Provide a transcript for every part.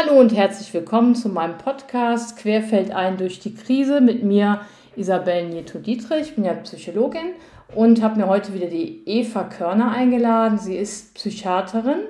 Hallo und herzlich willkommen zu meinem Podcast Querfeld ein durch die Krise mit mir, Isabel Nieto-Dietrich. Ich bin ja Psychologin und habe mir heute wieder die Eva Körner eingeladen. Sie ist Psychiaterin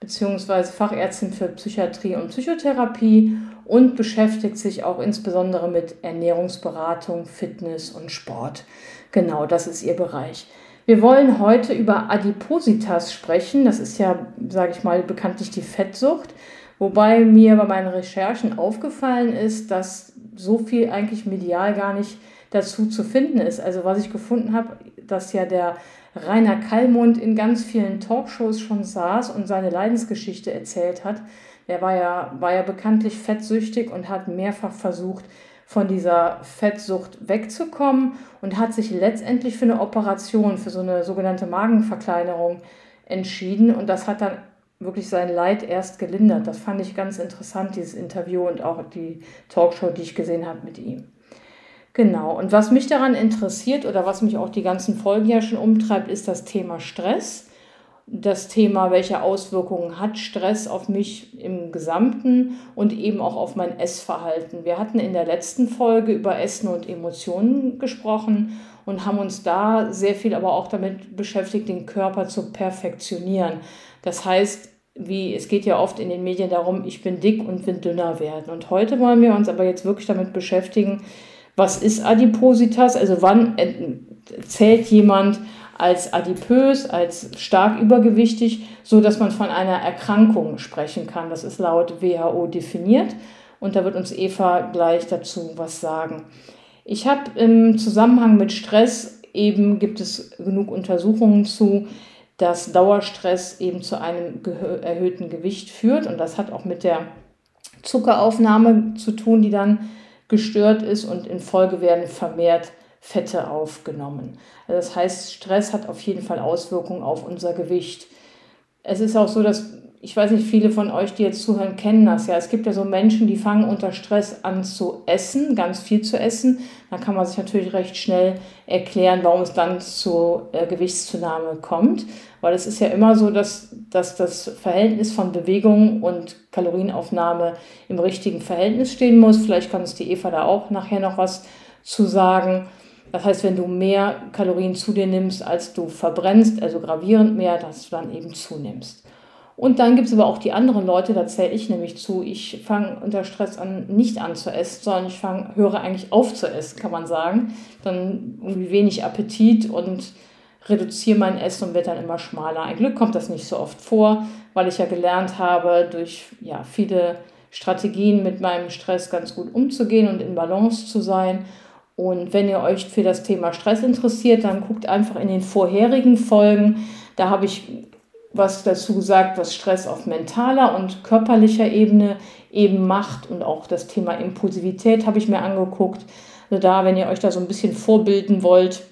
bzw. Fachärztin für Psychiatrie und Psychotherapie und beschäftigt sich auch insbesondere mit Ernährungsberatung, Fitness und Sport. Genau, das ist ihr Bereich. Wir wollen heute über Adipositas sprechen. Das ist ja, sage ich mal, bekanntlich die Fettsucht. Wobei mir bei meinen Recherchen aufgefallen ist, dass so viel eigentlich medial gar nicht dazu zu finden ist. Also was ich gefunden habe, dass ja der Rainer Kallmund in ganz vielen Talkshows schon saß und seine Leidensgeschichte erzählt hat. Der war ja, war ja bekanntlich fettsüchtig und hat mehrfach versucht, von dieser Fettsucht wegzukommen und hat sich letztendlich für eine Operation, für so eine sogenannte Magenverkleinerung entschieden. Und das hat dann wirklich sein Leid erst gelindert. Das fand ich ganz interessant, dieses Interview und auch die Talkshow, die ich gesehen habe mit ihm. Genau, und was mich daran interessiert oder was mich auch die ganzen Folgen ja schon umtreibt, ist das Thema Stress. Das Thema, welche Auswirkungen hat Stress auf mich im Gesamten und eben auch auf mein Essverhalten. Wir hatten in der letzten Folge über Essen und Emotionen gesprochen und haben uns da sehr viel aber auch damit beschäftigt, den Körper zu perfektionieren. Das heißt, wie es geht ja oft in den Medien darum, ich bin dick und will dünner werden. Und heute wollen wir uns aber jetzt wirklich damit beschäftigen, was ist Adipositas? Also wann zählt jemand als adipös, als stark übergewichtig, so dass man von einer Erkrankung sprechen kann. Das ist laut WHO definiert und da wird uns Eva gleich dazu was sagen. Ich habe im Zusammenhang mit Stress eben gibt es genug Untersuchungen zu, dass Dauerstress eben zu einem erhöhten Gewicht führt. Und das hat auch mit der Zuckeraufnahme zu tun, die dann gestört ist und in Folge werden vermehrt Fette aufgenommen. Also das heißt, Stress hat auf jeden Fall Auswirkungen auf unser Gewicht. Es ist auch so, dass ich weiß nicht, viele von euch, die jetzt zuhören, kennen das ja. Es gibt ja so Menschen, die fangen unter Stress an zu essen, ganz viel zu essen. Da kann man sich natürlich recht schnell erklären, warum es dann zur äh, Gewichtszunahme kommt. Weil es ist ja immer so, dass, dass das Verhältnis von Bewegung und Kalorienaufnahme im richtigen Verhältnis stehen muss. Vielleicht kann es die Eva da auch nachher noch was zu sagen. Das heißt, wenn du mehr Kalorien zu dir nimmst, als du verbrennst, also gravierend mehr, dass du dann eben zunimmst. Und dann gibt es aber auch die anderen Leute, da zähle ich nämlich zu. Ich fange unter Stress an, nicht an zu essen, sondern ich fang, höre eigentlich auf zu essen, kann man sagen. Dann irgendwie wenig Appetit und reduziere mein Essen und werde dann immer schmaler. Ein Glück kommt das nicht so oft vor, weil ich ja gelernt habe, durch ja, viele Strategien mit meinem Stress ganz gut umzugehen und in Balance zu sein. Und wenn ihr euch für das Thema Stress interessiert, dann guckt einfach in den vorherigen Folgen. Da habe ich was dazu gesagt, was Stress auf mentaler und körperlicher Ebene eben macht und auch das Thema Impulsivität habe ich mir angeguckt. Also da, wenn ihr euch da so ein bisschen vorbilden wollt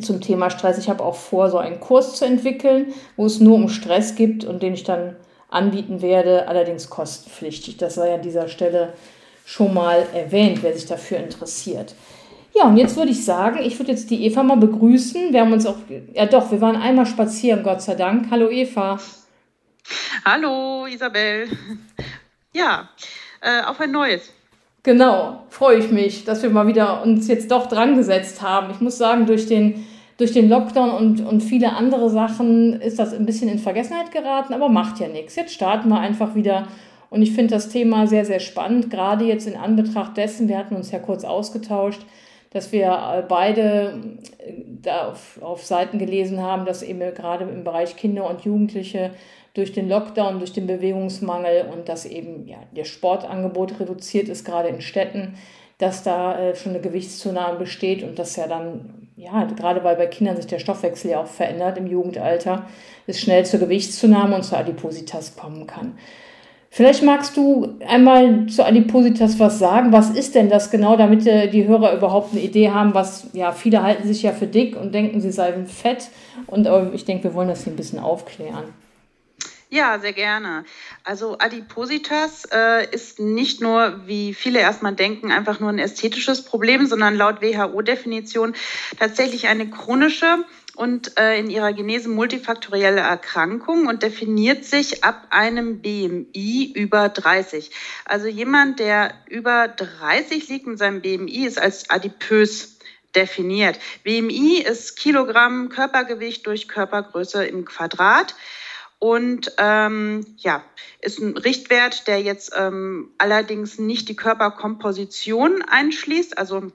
zum Thema Stress, ich habe auch vor, so einen Kurs zu entwickeln, wo es nur um Stress gibt und den ich dann anbieten werde, allerdings kostenpflichtig. Das sei an dieser Stelle schon mal erwähnt, wer sich dafür interessiert. Ja, und jetzt würde ich sagen, ich würde jetzt die Eva mal begrüßen. Wir haben uns auch, ja doch, wir waren einmal spazieren, Gott sei Dank. Hallo Eva. Hallo Isabel. Ja, äh, auf ein neues. Genau, freue ich mich, dass wir mal wieder uns jetzt doch dran gesetzt haben. Ich muss sagen, durch den, durch den Lockdown und, und viele andere Sachen ist das ein bisschen in Vergessenheit geraten, aber macht ja nichts. Jetzt starten wir einfach wieder. Und ich finde das Thema sehr, sehr spannend, gerade jetzt in Anbetracht dessen, wir hatten uns ja kurz ausgetauscht, dass wir äh, beide äh, da auf, auf Seiten gelesen haben, dass eben gerade im Bereich Kinder und Jugendliche durch den Lockdown, durch den Bewegungsmangel und dass eben ja, der Sportangebot reduziert ist, gerade in Städten, dass da äh, schon eine Gewichtszunahme besteht und dass ja dann, ja, gerade weil bei Kindern sich der Stoffwechsel ja auch verändert im Jugendalter, es schnell zur Gewichtszunahme und zur Adipositas kommen kann. Vielleicht magst du einmal zu Adipositas was sagen. Was ist denn das genau, damit äh, die Hörer überhaupt eine Idee haben, was, ja, viele halten sich ja für dick und denken, sie seien fett. Und äh, ich denke, wir wollen das hier ein bisschen aufklären. Ja, sehr gerne. Also Adipositas äh, ist nicht nur, wie viele erstmal denken, einfach nur ein ästhetisches Problem, sondern laut WHO-Definition tatsächlich eine chronische und äh, in ihrer Genese multifaktorielle Erkrankung und definiert sich ab einem BMI über 30. Also jemand, der über 30 liegt mit seinem BMI, ist als adipös definiert. BMI ist Kilogramm Körpergewicht durch Körpergröße im Quadrat. Und ähm, ja, ist ein Richtwert, der jetzt ähm, allerdings nicht die Körperkomposition einschließt. Also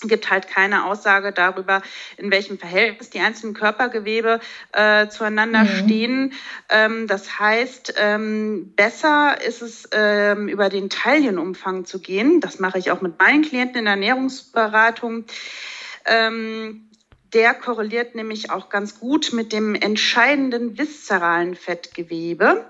gibt halt keine Aussage darüber, in welchem Verhältnis die einzelnen Körpergewebe äh, zueinander mhm. stehen. Ähm, das heißt, ähm, besser ist es, ähm, über den Taillenumfang zu gehen. Das mache ich auch mit meinen Klienten in der Ernährungsberatung. Ähm, der korreliert nämlich auch ganz gut mit dem entscheidenden viszeralen Fettgewebe.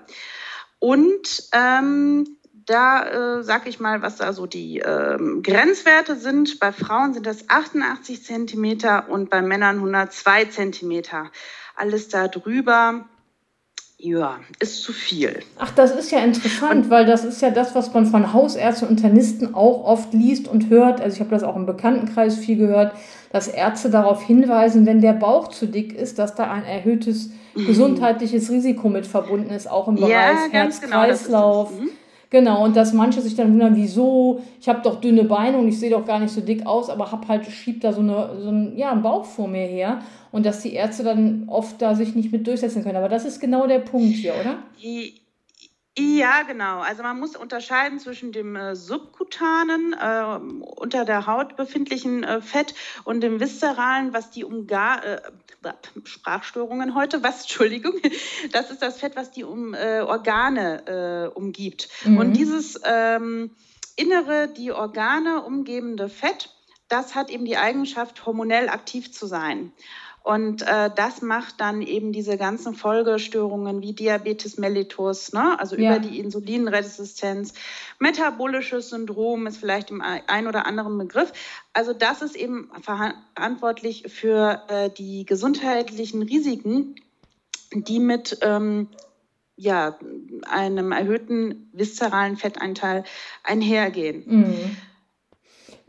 Und ähm, da äh, sage ich mal, was da so die ähm, Grenzwerte sind. Bei Frauen sind das 88 Zentimeter und bei Männern 102 Zentimeter. Alles da drüber, ja, ist zu viel. Ach, das ist ja interessant, und, weil das ist ja das, was man von Hausärzten und Internisten auch oft liest und hört. Also ich habe das auch im Bekanntenkreis viel gehört, dass Ärzte darauf hinweisen, wenn der Bauch zu dick ist, dass da ein erhöhtes mhm. gesundheitliches Risiko mit verbunden ist, auch im Bereich ja, Herz-Kreislauf. Genau, Genau, und dass manche sich dann wundern, wieso, ich habe doch dünne Beine und ich sehe doch gar nicht so dick aus, aber hab halt, schiebt da so, eine, so einen, ja, einen Bauch vor mir her. Und dass die Ärzte dann oft da sich nicht mit durchsetzen können. Aber das ist genau der Punkt hier, oder? Ja, genau. Also man muss unterscheiden zwischen dem äh, subkutanen, äh, unter der Haut befindlichen äh, Fett und dem viszeralen, was die umgar äh, Sprachstörungen heute, was, Entschuldigung, das ist das Fett, was die um, äh, Organe äh, umgibt. Mhm. Und dieses ähm, innere, die Organe umgebende Fett, das hat eben die Eigenschaft, hormonell aktiv zu sein. Und äh, das macht dann eben diese ganzen Folgestörungen wie Diabetes mellitus, ne? also ja. über die Insulinresistenz, metabolisches Syndrom ist vielleicht im ein oder anderen Begriff. Also das ist eben verantwortlich für äh, die gesundheitlichen Risiken, die mit ähm, ja, einem erhöhten viszeralen Fetteinteil einhergehen. Mhm.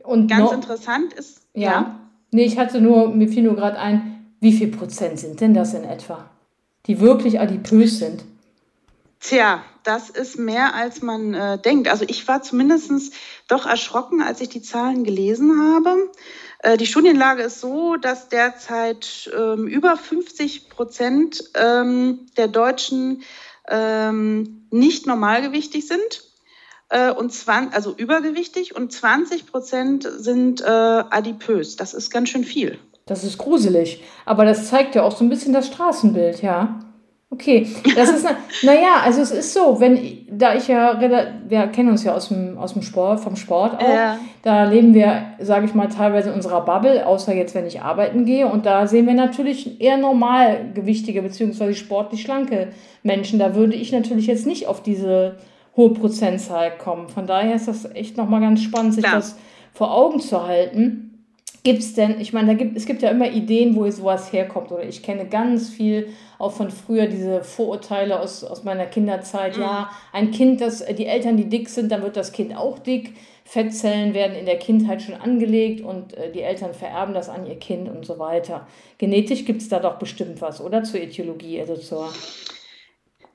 Und ganz noch, interessant ist, ja. ja. Nee, ich hatte nur, mir fiel nur gerade ein, wie viel Prozent sind denn das in etwa, die wirklich adipös sind? Tja, das ist mehr, als man äh, denkt. Also ich war zumindest doch erschrocken, als ich die Zahlen gelesen habe. Äh, die Studienlage ist so, dass derzeit ähm, über 50 Prozent ähm, der Deutschen ähm, nicht normalgewichtig sind. Äh, und 20, also übergewichtig und 20 Prozent sind äh, adipös. Das ist ganz schön viel. Das ist gruselig. Aber das zeigt ja auch so ein bisschen das Straßenbild, ja. Okay, das ist, naja, also es ist so, wenn, da ich ja, wir kennen uns ja aus dem, aus dem Sport, vom Sport auch, ja. da leben wir, sage ich mal, teilweise in unserer Bubble, außer jetzt, wenn ich arbeiten gehe und da sehen wir natürlich eher normalgewichtige beziehungsweise sportlich schlanke Menschen. Da würde ich natürlich jetzt nicht auf diese hohe Prozentzahl kommen. Von daher ist das echt nochmal ganz spannend, sich Klar. das vor Augen zu halten. Gibt es denn, ich meine, da gibt, es gibt ja immer Ideen, wo sowas herkommt. Oder ich kenne ganz viel auch von früher diese Vorurteile aus, aus meiner Kinderzeit. Mhm. Ja, ein Kind, das die Eltern, die dick sind, dann wird das Kind auch dick. Fettzellen werden in der Kindheit schon angelegt und äh, die Eltern vererben das an ihr Kind und so weiter. Genetisch gibt es da doch bestimmt was, oder? Zur Etiologie, also zur.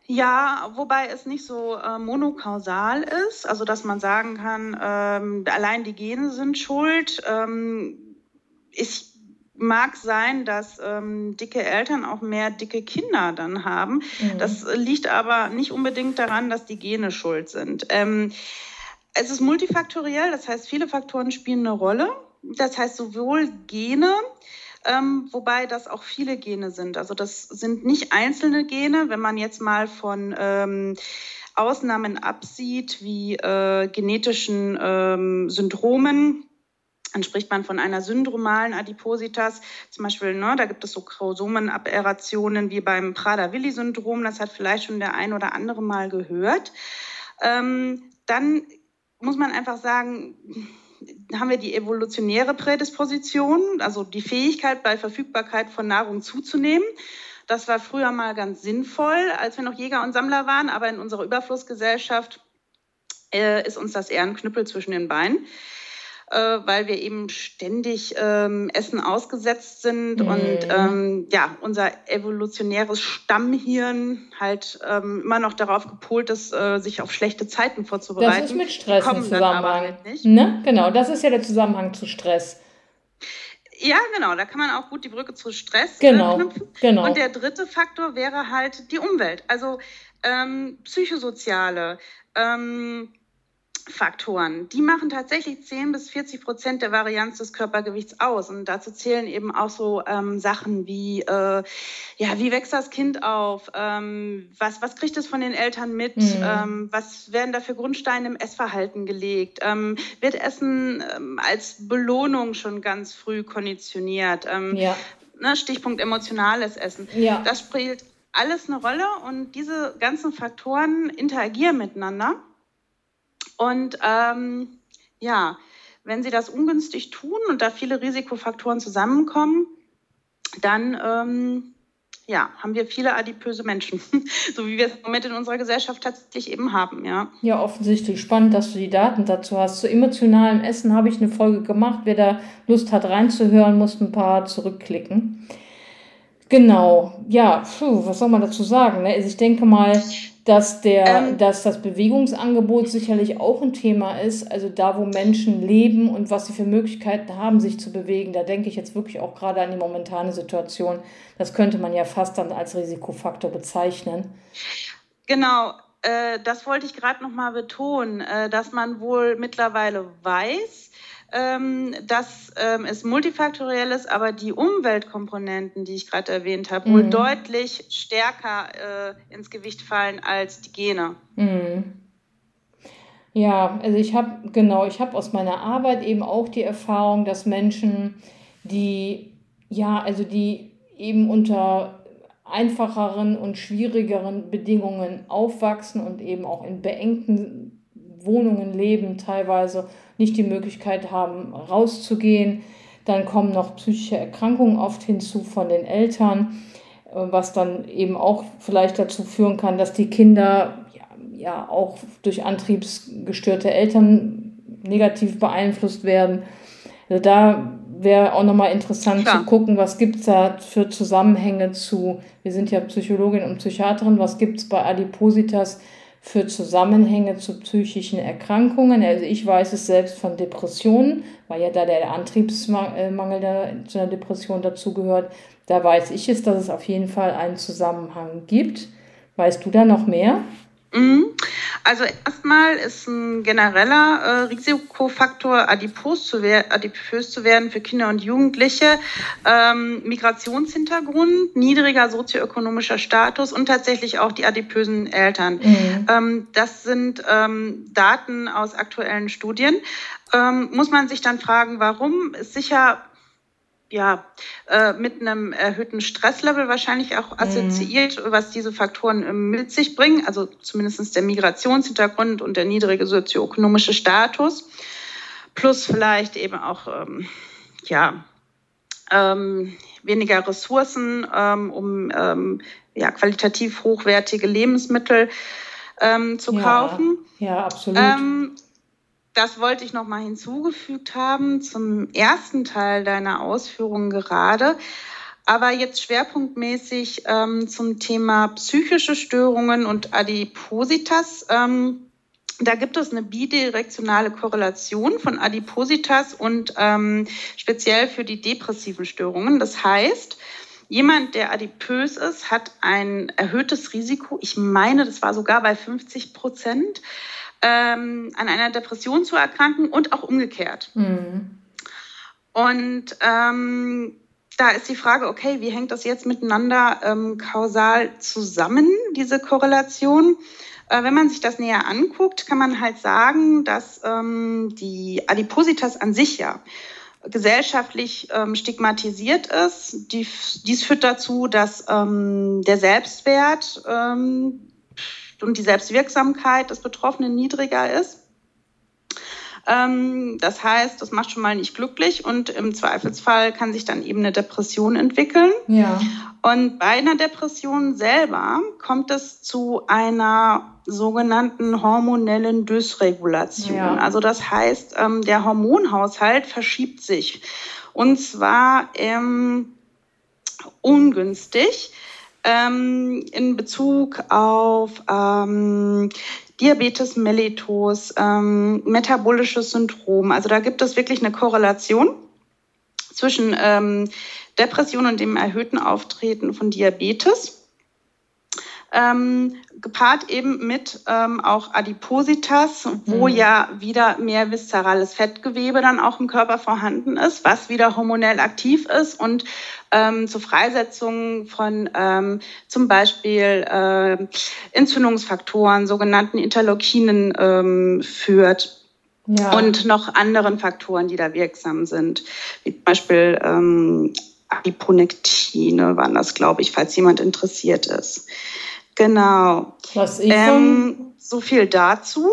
Ja, wobei es nicht so äh, monokausal ist, also dass man sagen kann, ähm, allein die Gene sind schuld. Ähm, es mag sein, dass ähm, dicke Eltern auch mehr dicke Kinder dann haben. Mhm. Das liegt aber nicht unbedingt daran, dass die Gene schuld sind. Ähm, es ist multifaktoriell, das heißt, viele Faktoren spielen eine Rolle. Das heißt, sowohl Gene, ähm, wobei das auch viele Gene sind. Also das sind nicht einzelne Gene, wenn man jetzt mal von ähm, Ausnahmen absieht, wie äh, genetischen ähm, Syndromen, dann spricht man von einer syndromalen Adipositas. Zum Beispiel, ne, da gibt es so Chromosomenaberrationen wie beim Prader-Willi-Syndrom. Das hat vielleicht schon der ein oder andere mal gehört. Ähm, dann muss man einfach sagen, haben wir die evolutionäre Prädisposition, also die Fähigkeit bei Verfügbarkeit von Nahrung zuzunehmen. Das war früher mal ganz sinnvoll, als wir noch Jäger und Sammler waren, aber in unserer Überflussgesellschaft äh, ist uns das eher ein Knüppel zwischen den Beinen. Äh, weil wir eben ständig ähm, Essen ausgesetzt sind mhm. und ähm, ja, unser evolutionäres Stammhirn halt ähm, immer noch darauf gepolt ist, äh, sich auf schlechte Zeiten vorzubereiten. Das ist mit Stress im Zusammenhang. Halt ne? Genau, das ist ja der Zusammenhang zu Stress. Ja, genau, da kann man auch gut die Brücke zu Stress genau, knüpfen. Genau. Und der dritte Faktor wäre halt die Umwelt, also ähm, psychosoziale ähm, Faktoren. Die machen tatsächlich 10 bis 40 Prozent der Varianz des Körpergewichts aus. Und dazu zählen eben auch so ähm, Sachen wie, äh, ja, wie wächst das Kind auf? Ähm, was, was kriegt es von den Eltern mit? Mhm. Ähm, was werden da für Grundsteine im Essverhalten gelegt? Ähm, wird Essen ähm, als Belohnung schon ganz früh konditioniert? Ähm, ja. Ne, Stichpunkt emotionales Essen. Ja. Das spielt alles eine Rolle und diese ganzen Faktoren interagieren miteinander. Und ähm, ja, wenn sie das ungünstig tun und da viele Risikofaktoren zusammenkommen, dann ähm, ja, haben wir viele adipöse Menschen, so wie wir es im Moment in unserer Gesellschaft tatsächlich eben haben, ja. Ja, offensichtlich spannend, dass du die Daten dazu hast. Zu emotionalem Essen habe ich eine Folge gemacht. Wer da Lust hat reinzuhören, muss ein paar zurückklicken. Genau, ja, puh, was soll man dazu sagen? Ne? Also ich denke mal, dass, der, ähm, dass das Bewegungsangebot sicherlich auch ein Thema ist. Also da, wo Menschen leben und was sie für Möglichkeiten haben, sich zu bewegen, da denke ich jetzt wirklich auch gerade an die momentane Situation. Das könnte man ja fast dann als Risikofaktor bezeichnen. Genau, äh, das wollte ich gerade nochmal betonen, äh, dass man wohl mittlerweile weiß, dass ähm, es multifaktoriell ist, aber die Umweltkomponenten, die ich gerade erwähnt habe, mhm. wohl deutlich stärker äh, ins Gewicht fallen als die Gene. Mhm. Ja, also ich habe genau, ich habe aus meiner Arbeit eben auch die Erfahrung, dass Menschen, die ja, also die eben unter einfacheren und schwierigeren Bedingungen aufwachsen und eben auch in beengten Wohnungen leben, teilweise nicht die Möglichkeit haben, rauszugehen. Dann kommen noch psychische Erkrankungen oft hinzu von den Eltern, äh, was dann eben auch vielleicht dazu führen kann, dass die Kinder ja, ja auch durch antriebsgestörte Eltern negativ beeinflusst werden. Also da wäre auch nochmal interessant Klar. zu gucken, was gibt es da für Zusammenhänge zu, wir sind ja Psychologin und Psychiaterin, was gibt es bei Adipositas für Zusammenhänge zu psychischen Erkrankungen. Also ich weiß es selbst von Depressionen, weil ja da der Antriebsmangel da zu einer Depression dazugehört. Da weiß ich es, dass es auf jeden Fall einen Zusammenhang gibt. Weißt du da noch mehr? Mhm. Also erstmal ist ein genereller äh, Risikofaktor, adipös zu, adipös zu werden für Kinder und Jugendliche, ähm, Migrationshintergrund, niedriger sozioökonomischer Status und tatsächlich auch die adipösen Eltern. Mhm. Ähm, das sind ähm, Daten aus aktuellen Studien. Ähm, muss man sich dann fragen, warum? Ist sicher ja, äh, mit einem erhöhten Stresslevel wahrscheinlich auch mhm. assoziiert, mhm. was diese Faktoren äh, mit sich bringen, also zumindest der Migrationshintergrund und der niedrige sozioökonomische Status, plus vielleicht eben auch, ähm, ja, ähm, weniger Ressourcen, ähm, um ähm, ja, qualitativ hochwertige Lebensmittel ähm, zu ja, kaufen. Ja, absolut. Das wollte ich noch mal hinzugefügt haben zum ersten Teil deiner Ausführungen gerade. Aber jetzt schwerpunktmäßig ähm, zum Thema psychische Störungen und Adipositas. Ähm, da gibt es eine bidirektionale Korrelation von Adipositas und ähm, speziell für die depressiven Störungen. Das heißt, jemand, der adipös ist, hat ein erhöhtes Risiko. Ich meine, das war sogar bei 50 Prozent ähm, an einer Depression zu erkranken und auch umgekehrt. Mhm. Und ähm, da ist die Frage, okay, wie hängt das jetzt miteinander ähm, kausal zusammen, diese Korrelation? Äh, wenn man sich das näher anguckt, kann man halt sagen, dass ähm, die Adipositas an sich ja gesellschaftlich ähm, stigmatisiert ist. Die, dies führt dazu, dass ähm, der Selbstwert ähm, und die Selbstwirksamkeit des Betroffenen niedriger ist. Ähm, das heißt, das macht schon mal nicht glücklich und im Zweifelsfall kann sich dann eben eine Depression entwickeln. Ja. Und bei einer Depression selber kommt es zu einer sogenannten hormonellen Dysregulation. Ja. Also das heißt, ähm, der Hormonhaushalt verschiebt sich. Und zwar ähm, ungünstig ähm, in Bezug auf ähm, Diabetes mellitus, ähm, metabolisches Syndrom. Also da gibt es wirklich eine Korrelation zwischen ähm, Depression und dem erhöhten Auftreten von Diabetes. Ähm, gepaart eben mit ähm, auch Adipositas, wo mhm. ja wieder mehr viszerales Fettgewebe dann auch im Körper vorhanden ist, was wieder hormonell aktiv ist und ähm, zur Freisetzung von ähm, zum Beispiel äh, Entzündungsfaktoren, sogenannten Interleukinen ähm, führt. Ja. Und noch anderen Faktoren, die da wirksam sind, wie zum Beispiel ähm, Adiponektine waren das, glaube ich, falls jemand interessiert ist. Genau. Was ich ähm, so viel dazu.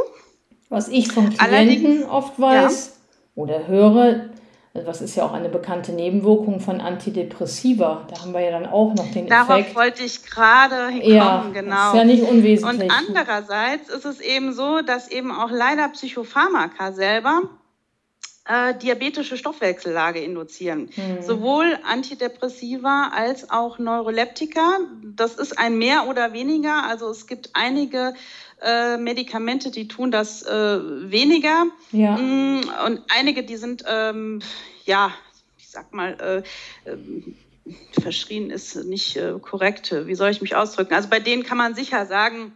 Was ich von Klienten oft weiß ja. oder höre, was ist ja auch eine bekannte Nebenwirkung von Antidepressiva. Da haben wir ja dann auch noch den Darauf Effekt. Darauf wollte ich gerade hinkommen, ja, genau. Ist ja nicht unwesentlich. Und andererseits ist es eben so, dass eben auch leider Psychopharmaka selber äh, diabetische Stoffwechsellage induzieren. Mhm. Sowohl Antidepressiva als auch Neuroleptika. Das ist ein mehr oder weniger. Also es gibt einige äh, Medikamente, die tun das äh, weniger. Ja. Mm, und einige, die sind, ähm, ja, ich sag mal, äh, ähm, verschrien ist nicht äh, korrekt. Wie soll ich mich ausdrücken? Also bei denen kann man sicher sagen,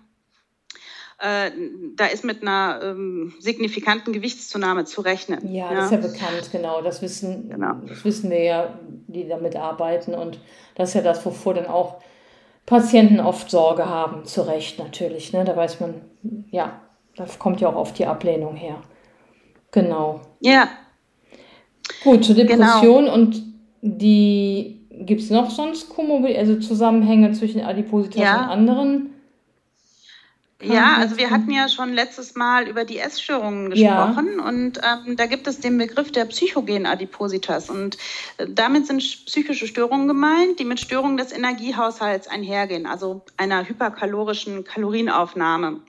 äh, da ist mit einer ähm, signifikanten Gewichtszunahme zu rechnen. Ja, ja, das ist ja bekannt, genau. Das wissen, genau. das wissen wir ja, die damit arbeiten. Und das ist ja das, wovor dann auch Patienten oft Sorge haben, zu Recht natürlich. Ne? Da weiß man, ja, da kommt ja auch oft die Ablehnung her. Genau. Ja. Gut, zur Depression genau. und die gibt es noch sonst Komorbi also Zusammenhänge zwischen Adipositas ja. und anderen ja, also wir hatten ja schon letztes Mal über die Essstörungen gesprochen ja. und ähm, da gibt es den Begriff der psychogenen Adipositas und äh, damit sind psychische Störungen gemeint, die mit Störungen des Energiehaushalts einhergehen, also einer hyperkalorischen Kalorienaufnahme.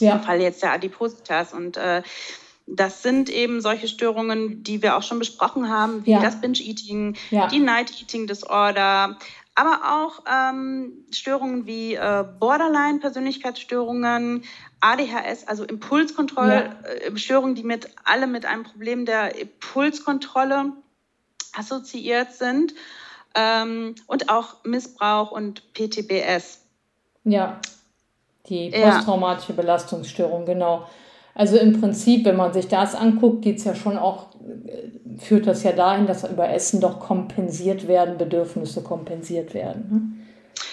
Ja. Im Fall jetzt der Adipositas und äh, das sind eben solche Störungen, die wir auch schon besprochen haben, wie ja. das Binge-Eating, ja. die Night-Eating-Disorder, aber auch ähm, Störungen wie äh, Borderline-Persönlichkeitsstörungen, ADHS, also Impulskontrollstörungen, ja. äh, die mit alle mit einem Problem der Impulskontrolle assoziiert sind und auch Missbrauch und PTBS. Ja, die posttraumatische ja. Belastungsstörung, genau. Also im Prinzip, wenn man sich das anguckt, geht es ja schon auch, äh, führt das ja dahin, dass über Essen doch kompensiert werden, Bedürfnisse kompensiert werden. Ne?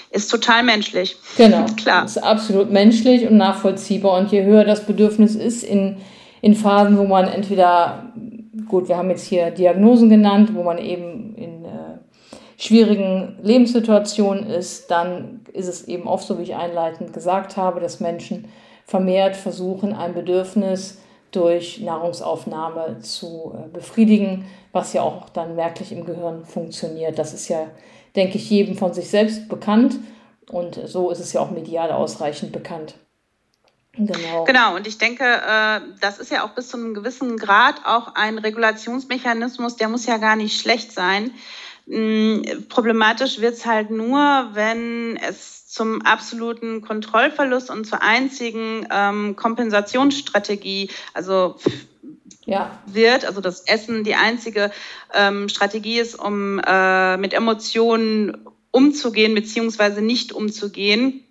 Ist total menschlich. Genau. Klar. Ist absolut menschlich und nachvollziehbar. Und je höher das Bedürfnis ist in, in Phasen, wo man entweder, gut, wir haben jetzt hier Diagnosen genannt, wo man eben in äh, schwierigen Lebenssituationen ist, dann ist es eben oft so, wie ich einleitend gesagt habe, dass Menschen vermehrt versuchen, ein Bedürfnis durch Nahrungsaufnahme zu äh, befriedigen, was ja auch dann merklich im Gehirn funktioniert. Das ist ja, denke ich, jedem von sich selbst bekannt und so ist es ja auch medial ausreichend bekannt. Genau. Genau, und ich denke, äh, das ist ja auch bis zu einem gewissen Grad auch ein Regulationsmechanismus, der muss ja gar nicht schlecht sein. Hm, problematisch wird es halt nur, wenn es zum absoluten Kontrollverlust und zur einzigen ähm, Kompensationsstrategie, also ja. wird, also das Essen die einzige ähm, Strategie ist, um äh, mit Emotionen umzugehen beziehungsweise nicht umzugehen,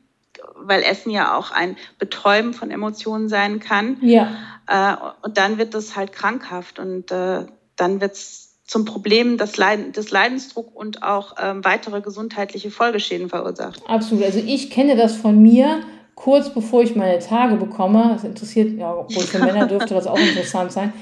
weil Essen ja auch ein Betäuben von Emotionen sein kann. Ja. Äh, und dann wird das halt krankhaft und äh, dann wird es zum Problem des, Leiden, des Leidensdruck und auch ähm, weitere gesundheitliche Folgeschäden verursacht. Absolut. Also ich kenne das von mir kurz bevor ich meine Tage bekomme. Das interessiert, ja, obwohl für Männer dürfte das auch interessant sein.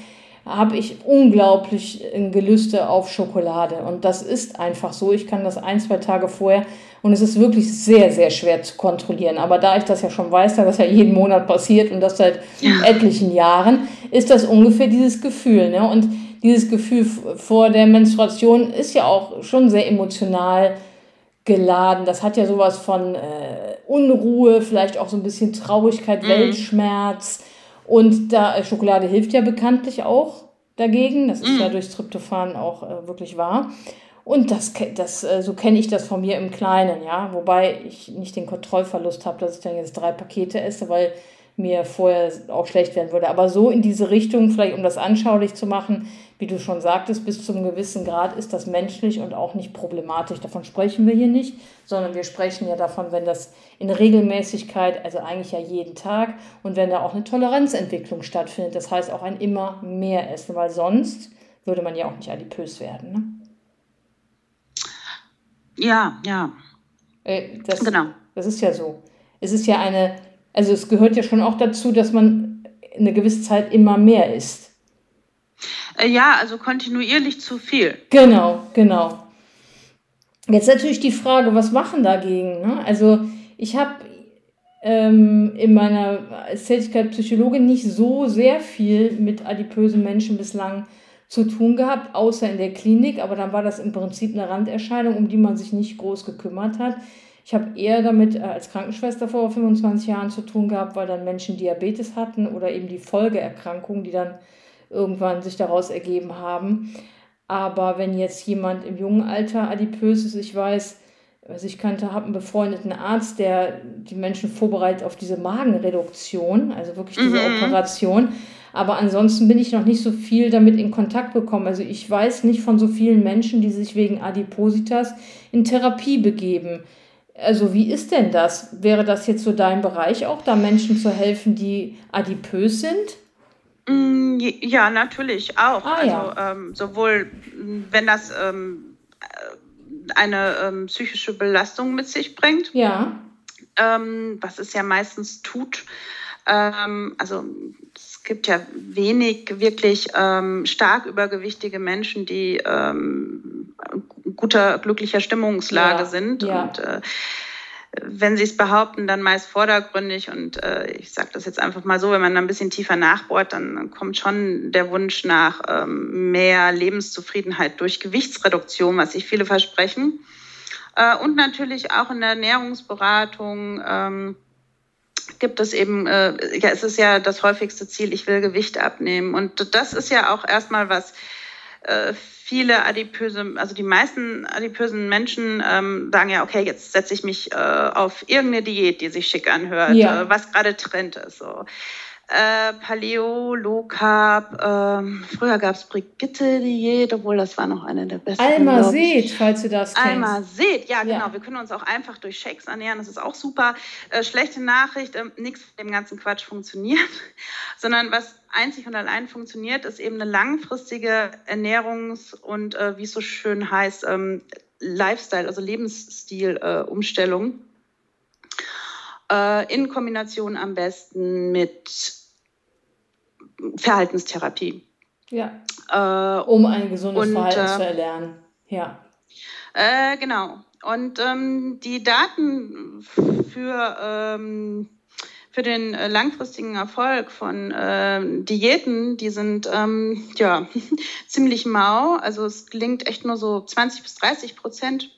habe ich unglaublich ein Gelüste auf Schokolade. Und das ist einfach so. Ich kann das ein, zwei Tage vorher und es ist wirklich sehr, sehr schwer zu kontrollieren. Aber da ich das ja schon weiß, da das ja jeden Monat passiert und das seit ja. etlichen Jahren, ist das ungefähr dieses Gefühl. Ne? Und dieses Gefühl vor der Menstruation ist ja auch schon sehr emotional geladen. Das hat ja sowas von äh, Unruhe, vielleicht auch so ein bisschen Traurigkeit, mhm. Weltschmerz. Und da äh, Schokolade hilft ja bekanntlich auch dagegen. Das ist mhm. ja durch Tryptophan auch äh, wirklich wahr. Und das, das, äh, so kenne ich das von mir im Kleinen, ja. Wobei ich nicht den Kontrollverlust habe, dass ich dann jetzt drei Pakete esse, weil mir vorher auch schlecht werden würde. Aber so in diese Richtung, vielleicht um das anschaulich zu machen, wie du schon sagtest, bis zu einem gewissen Grad ist das menschlich und auch nicht problematisch. Davon sprechen wir hier nicht, sondern wir sprechen ja davon, wenn das in Regelmäßigkeit, also eigentlich ja jeden Tag, und wenn da auch eine Toleranzentwicklung stattfindet. Das heißt auch ein immer mehr Essen, weil sonst würde man ja auch nicht adipös werden. Ne? Ja, ja. Äh, das, genau. Das ist ja so. Es ist ja eine, also es gehört ja schon auch dazu, dass man eine gewisse Zeit immer mehr isst. Äh, ja, also kontinuierlich zu viel. Genau, genau. Jetzt natürlich die Frage, was machen dagegen? Ne? Also ich habe ähm, in meiner Tätigkeit Psychologin nicht so sehr viel mit adipösen Menschen bislang zu tun gehabt, außer in der Klinik, aber dann war das im Prinzip eine Randerscheinung, um die man sich nicht groß gekümmert hat. Ich habe eher damit äh, als Krankenschwester vor 25 Jahren zu tun gehabt, weil dann Menschen Diabetes hatten oder eben die Folgeerkrankungen, die dann irgendwann sich daraus ergeben haben. Aber wenn jetzt jemand im jungen Alter adipös ist, ich weiß, also ich kannte, habe einen befreundeten Arzt, der die Menschen vorbereitet auf diese Magenreduktion, also wirklich diese mhm. Operation. Aber ansonsten bin ich noch nicht so viel damit in Kontakt gekommen. Also ich weiß nicht von so vielen Menschen, die sich wegen Adipositas in Therapie begeben. Also wie ist denn das? Wäre das jetzt so dein Bereich auch, da Menschen zu helfen, die adipös sind? Mm, ja, natürlich auch. Ah, also ja. ähm, sowohl wenn das ähm, äh, eine ähm, psychische Belastung mit sich bringt, ja. Ähm, was es ja meistens tut. Ähm, also es gibt ja wenig wirklich ähm, stark übergewichtige Menschen, die guter, glücklicher Stimmungslage ja, sind. Ja. Und äh, wenn sie es behaupten, dann meist vordergründig. Und äh, ich sage das jetzt einfach mal so, wenn man ein bisschen tiefer nachbohrt, dann kommt schon der Wunsch nach ähm, mehr Lebenszufriedenheit durch Gewichtsreduktion, was sich viele versprechen. Äh, und natürlich auch in der Ernährungsberatung. Ähm, gibt es eben, äh, ja, es ist ja das häufigste Ziel, ich will Gewicht abnehmen. Und das ist ja auch erstmal was, äh, viele adipöse, also die meisten adipösen Menschen ähm, sagen ja, okay, jetzt setze ich mich äh, auf irgendeine Diät, die sich schick anhört, ja. äh, was gerade Trend ist. So äh, Paleo, Low Carb. Ähm, früher gab es Brigitte-Diät, obwohl das war noch eine der besten. Alma Seed, falls du das kennst. Alma Seed, ja genau. Ja. Wir können uns auch einfach durch Shakes ernähren. Das ist auch super. Äh, schlechte Nachricht, äh, nichts von dem ganzen Quatsch funktioniert, sondern was einzig und allein funktioniert, ist eben eine langfristige Ernährungs- und, äh, wie es so schön heißt, ähm, Lifestyle, also Lebensstil-Umstellung. Äh, in Kombination am besten mit Verhaltenstherapie. Ja. Äh, um ein gesundes und, Verhalten äh, zu erlernen. Ja. Äh, genau. Und ähm, die Daten für, ähm, für den äh, langfristigen Erfolg von äh, Diäten, die sind ähm, ja ziemlich mau. Also es gelingt echt nur so 20 bis 30 Prozent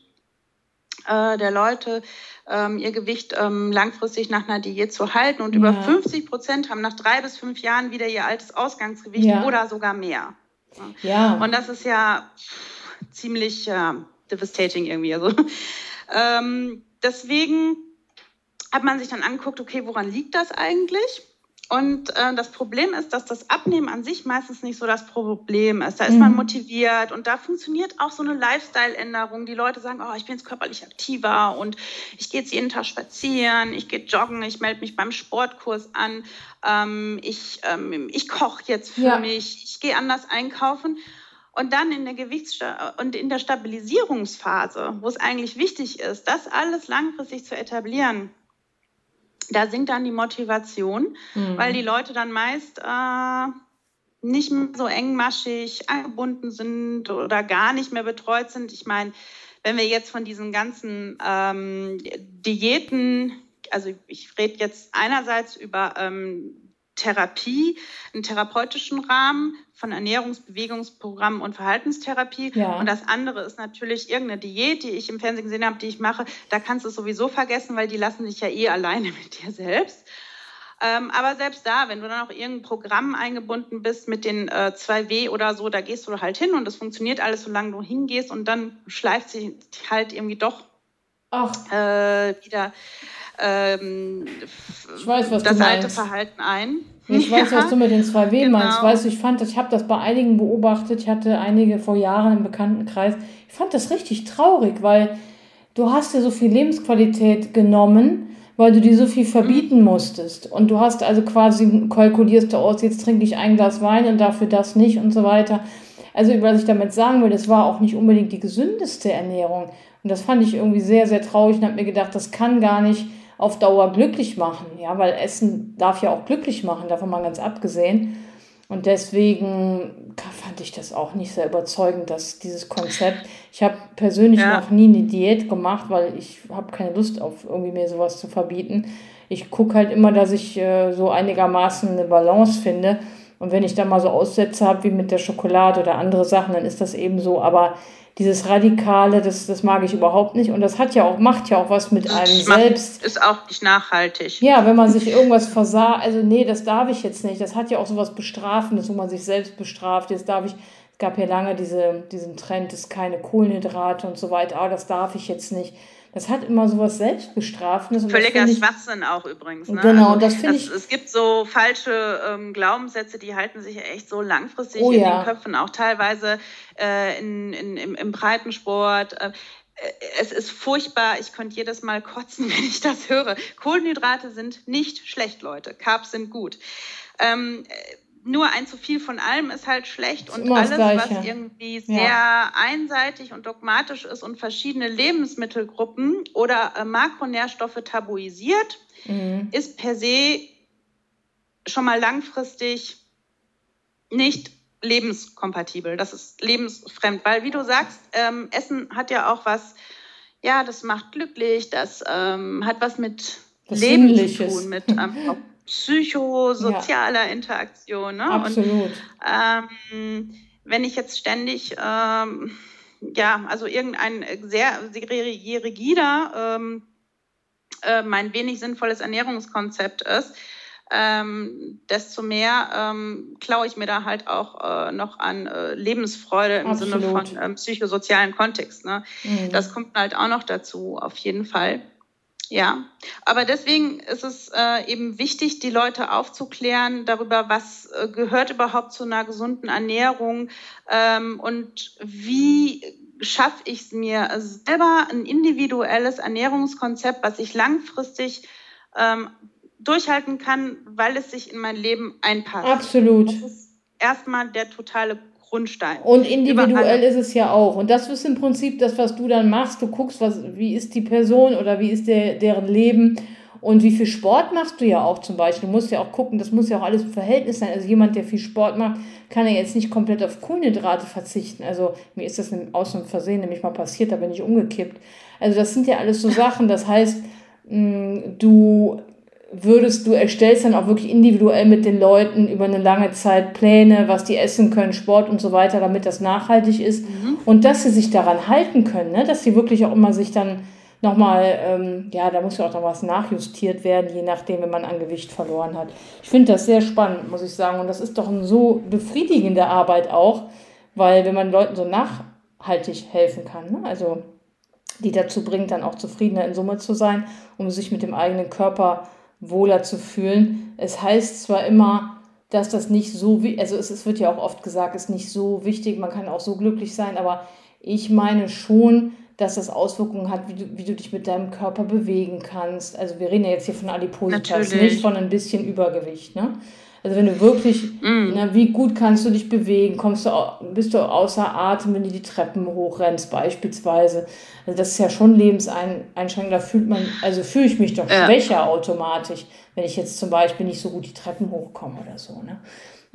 äh, der Leute ähm, ihr Gewicht ähm, langfristig nach einer Diät zu halten. Und ja. über 50 Prozent haben nach drei bis fünf Jahren wieder ihr altes Ausgangsgewicht ja. oder sogar mehr. Ja. Und das ist ja ziemlich äh, devastating irgendwie. Also, ähm, deswegen hat man sich dann angeguckt, okay, woran liegt das eigentlich? Und äh, das Problem ist, dass das Abnehmen an sich meistens nicht so das Problem ist. Da ist mhm. man motiviert und da funktioniert auch so eine Lifestyle-Änderung. Die Leute sagen, oh, ich bin jetzt körperlich aktiver und ich gehe jetzt jeden Tag spazieren, ich gehe joggen, ich melde mich beim Sportkurs an, ähm, ich, ähm, ich koche jetzt für ja. mich, ich gehe anders einkaufen. Und dann in der Gewichts- und in der Stabilisierungsphase, wo es eigentlich wichtig ist, das alles langfristig zu etablieren, da sinkt dann die Motivation, mhm. weil die Leute dann meist äh, nicht mehr so engmaschig angebunden sind oder gar nicht mehr betreut sind. Ich meine, wenn wir jetzt von diesen ganzen ähm, Diäten, also ich rede jetzt einerseits über ähm, Therapie, einen therapeutischen Rahmen von Ernährungs-, Bewegungsprogrammen und Verhaltenstherapie. Ja. Und das andere ist natürlich irgendeine Diät, die ich im Fernsehen gesehen habe, die ich mache. Da kannst du es sowieso vergessen, weil die lassen dich ja eh alleine mit dir selbst. Ähm, aber selbst da, wenn du dann auch irgendein Programm eingebunden bist mit den äh, 2W oder so, da gehst du halt hin und das funktioniert alles, solange du hingehst und dann schleift sich halt irgendwie doch äh, wieder ähm, ich weiß, was das du alte Verhalten ein. Ich weiß, ja, was du mit den 2W genau. meinst. Weißt du, ich fand, ich habe das bei einigen beobachtet. Ich hatte einige vor Jahren im Bekanntenkreis. Ich fand das richtig traurig, weil du hast dir so viel Lebensqualität genommen weil du dir so viel verbieten musstest. Und du hast also quasi kalkulierst du aus, jetzt trinke ich ein Glas Wein und dafür das nicht und so weiter. Also, was ich damit sagen will, das war auch nicht unbedingt die gesündeste Ernährung. Und das fand ich irgendwie sehr, sehr traurig und habe mir gedacht, das kann gar nicht auf Dauer glücklich machen. Ja, weil Essen darf ja auch glücklich machen, davon mal ganz abgesehen. Und deswegen fand ich das auch nicht sehr überzeugend, dass dieses Konzept. Ich habe persönlich ja. noch nie eine Diät gemacht, weil ich habe keine Lust auf irgendwie mir sowas zu verbieten. Ich gucke halt immer, dass ich äh, so einigermaßen eine Balance finde. Und wenn ich da mal so Aussätze habe, wie mit der Schokolade oder andere Sachen, dann ist das eben so. Aber dieses Radikale, das, das mag ich überhaupt nicht. Und das hat ja auch, macht ja auch was mit einem macht, selbst. Ist auch nicht nachhaltig. Ja, wenn man sich irgendwas versah, also nee, das darf ich jetzt nicht. Das hat ja auch so was Bestrafendes, wo man sich selbst bestraft. Jetzt darf ich, es gab ja lange diese, diesen Trend, es keine Kohlenhydrate und so weiter, aber das darf ich jetzt nicht. Das hat immer so was Selbstbestrafendes. Völliger Schwachsinn auch übrigens. Ne? Genau, also, das finde ich. Es gibt so falsche ähm, Glaubenssätze, die halten sich echt so langfristig oh, in ja. den Köpfen, auch teilweise äh, in, in, im, im Breitensport. Äh, es ist furchtbar. Ich könnte jedes Mal kotzen, wenn ich das höre. Kohlenhydrate sind nicht schlecht, Leute. Carbs sind gut. Ähm, nur ein zu viel von allem ist halt schlecht und alles, was irgendwie sehr ja. einseitig und dogmatisch ist und verschiedene Lebensmittelgruppen oder äh, Makronährstoffe tabuisiert, mhm. ist per se schon mal langfristig nicht lebenskompatibel. Das ist lebensfremd, weil wie du sagst, ähm, Essen hat ja auch was, ja, das macht glücklich, das ähm, hat was mit das Leben zu tun, mit ähm, psychosozialer ja. Interaktion. Ne? Absolut. Und, ähm, wenn ich jetzt ständig, ähm, ja, also irgendein sehr, sehr rigider, ähm, äh, mein wenig sinnvolles Ernährungskonzept ist, ähm, desto mehr ähm, klaue ich mir da halt auch äh, noch an äh, Lebensfreude im Absolut. Sinne von ähm, psychosozialen Kontext. Ne? Mhm. Das kommt halt auch noch dazu, auf jeden Fall. Ja, aber deswegen ist es äh, eben wichtig, die Leute aufzuklären darüber, was äh, gehört überhaupt zu einer gesunden Ernährung ähm, und wie schaffe ich es mir selber ein individuelles Ernährungskonzept, was ich langfristig ähm, durchhalten kann, weil es sich in mein Leben einpasst. Absolut. Das ist erstmal der totale Grundstein. Und individuell ist es ja auch. Und das ist im Prinzip das, was du dann machst. Du guckst, was, wie ist die Person oder wie ist der, deren Leben. Und wie viel Sport machst du ja auch zum Beispiel? Du musst ja auch gucken, das muss ja auch alles im Verhältnis sein. Also jemand, der viel Sport macht, kann ja jetzt nicht komplett auf Kohlenhydrate verzichten. Also mir ist das aus und Versehen nämlich mal passiert, da bin ich umgekippt. Also das sind ja alles so Sachen. Das heißt, du würdest du erstellst dann auch wirklich individuell mit den Leuten über eine lange Zeit Pläne, was die essen können, Sport und so weiter, damit das nachhaltig ist mhm. und dass sie sich daran halten können, ne? dass sie wirklich auch immer sich dann nochmal, ähm, ja, da muss ja auch noch was nachjustiert werden, je nachdem, wenn man an Gewicht verloren hat. Ich finde das sehr spannend, muss ich sagen, und das ist doch eine so befriedigende Arbeit auch, weil wenn man Leuten so nachhaltig helfen kann, ne? also die dazu bringt, dann auch zufriedener in Summe zu sein, um sich mit dem eigenen Körper wohler zu fühlen. Es heißt zwar immer, dass das nicht so, also es, es wird ja auch oft gesagt, es ist nicht so wichtig, man kann auch so glücklich sein, aber ich meine schon, dass das Auswirkungen hat, wie du, wie du dich mit deinem Körper bewegen kannst. Also wir reden ja jetzt hier von Adipositas, Natürlich. nicht von ein bisschen Übergewicht. Ne? Also wenn du wirklich, mm. ne, wie gut kannst du dich bewegen, kommst du, bist du außer Atem, wenn du die Treppen hochrennst beispielsweise. Also das ist ja schon lebenseinschränkend. Da fühlt man, also fühle ich mich doch ja. schwächer automatisch, wenn ich jetzt zum Beispiel nicht so gut die Treppen hochkomme oder so. Ne?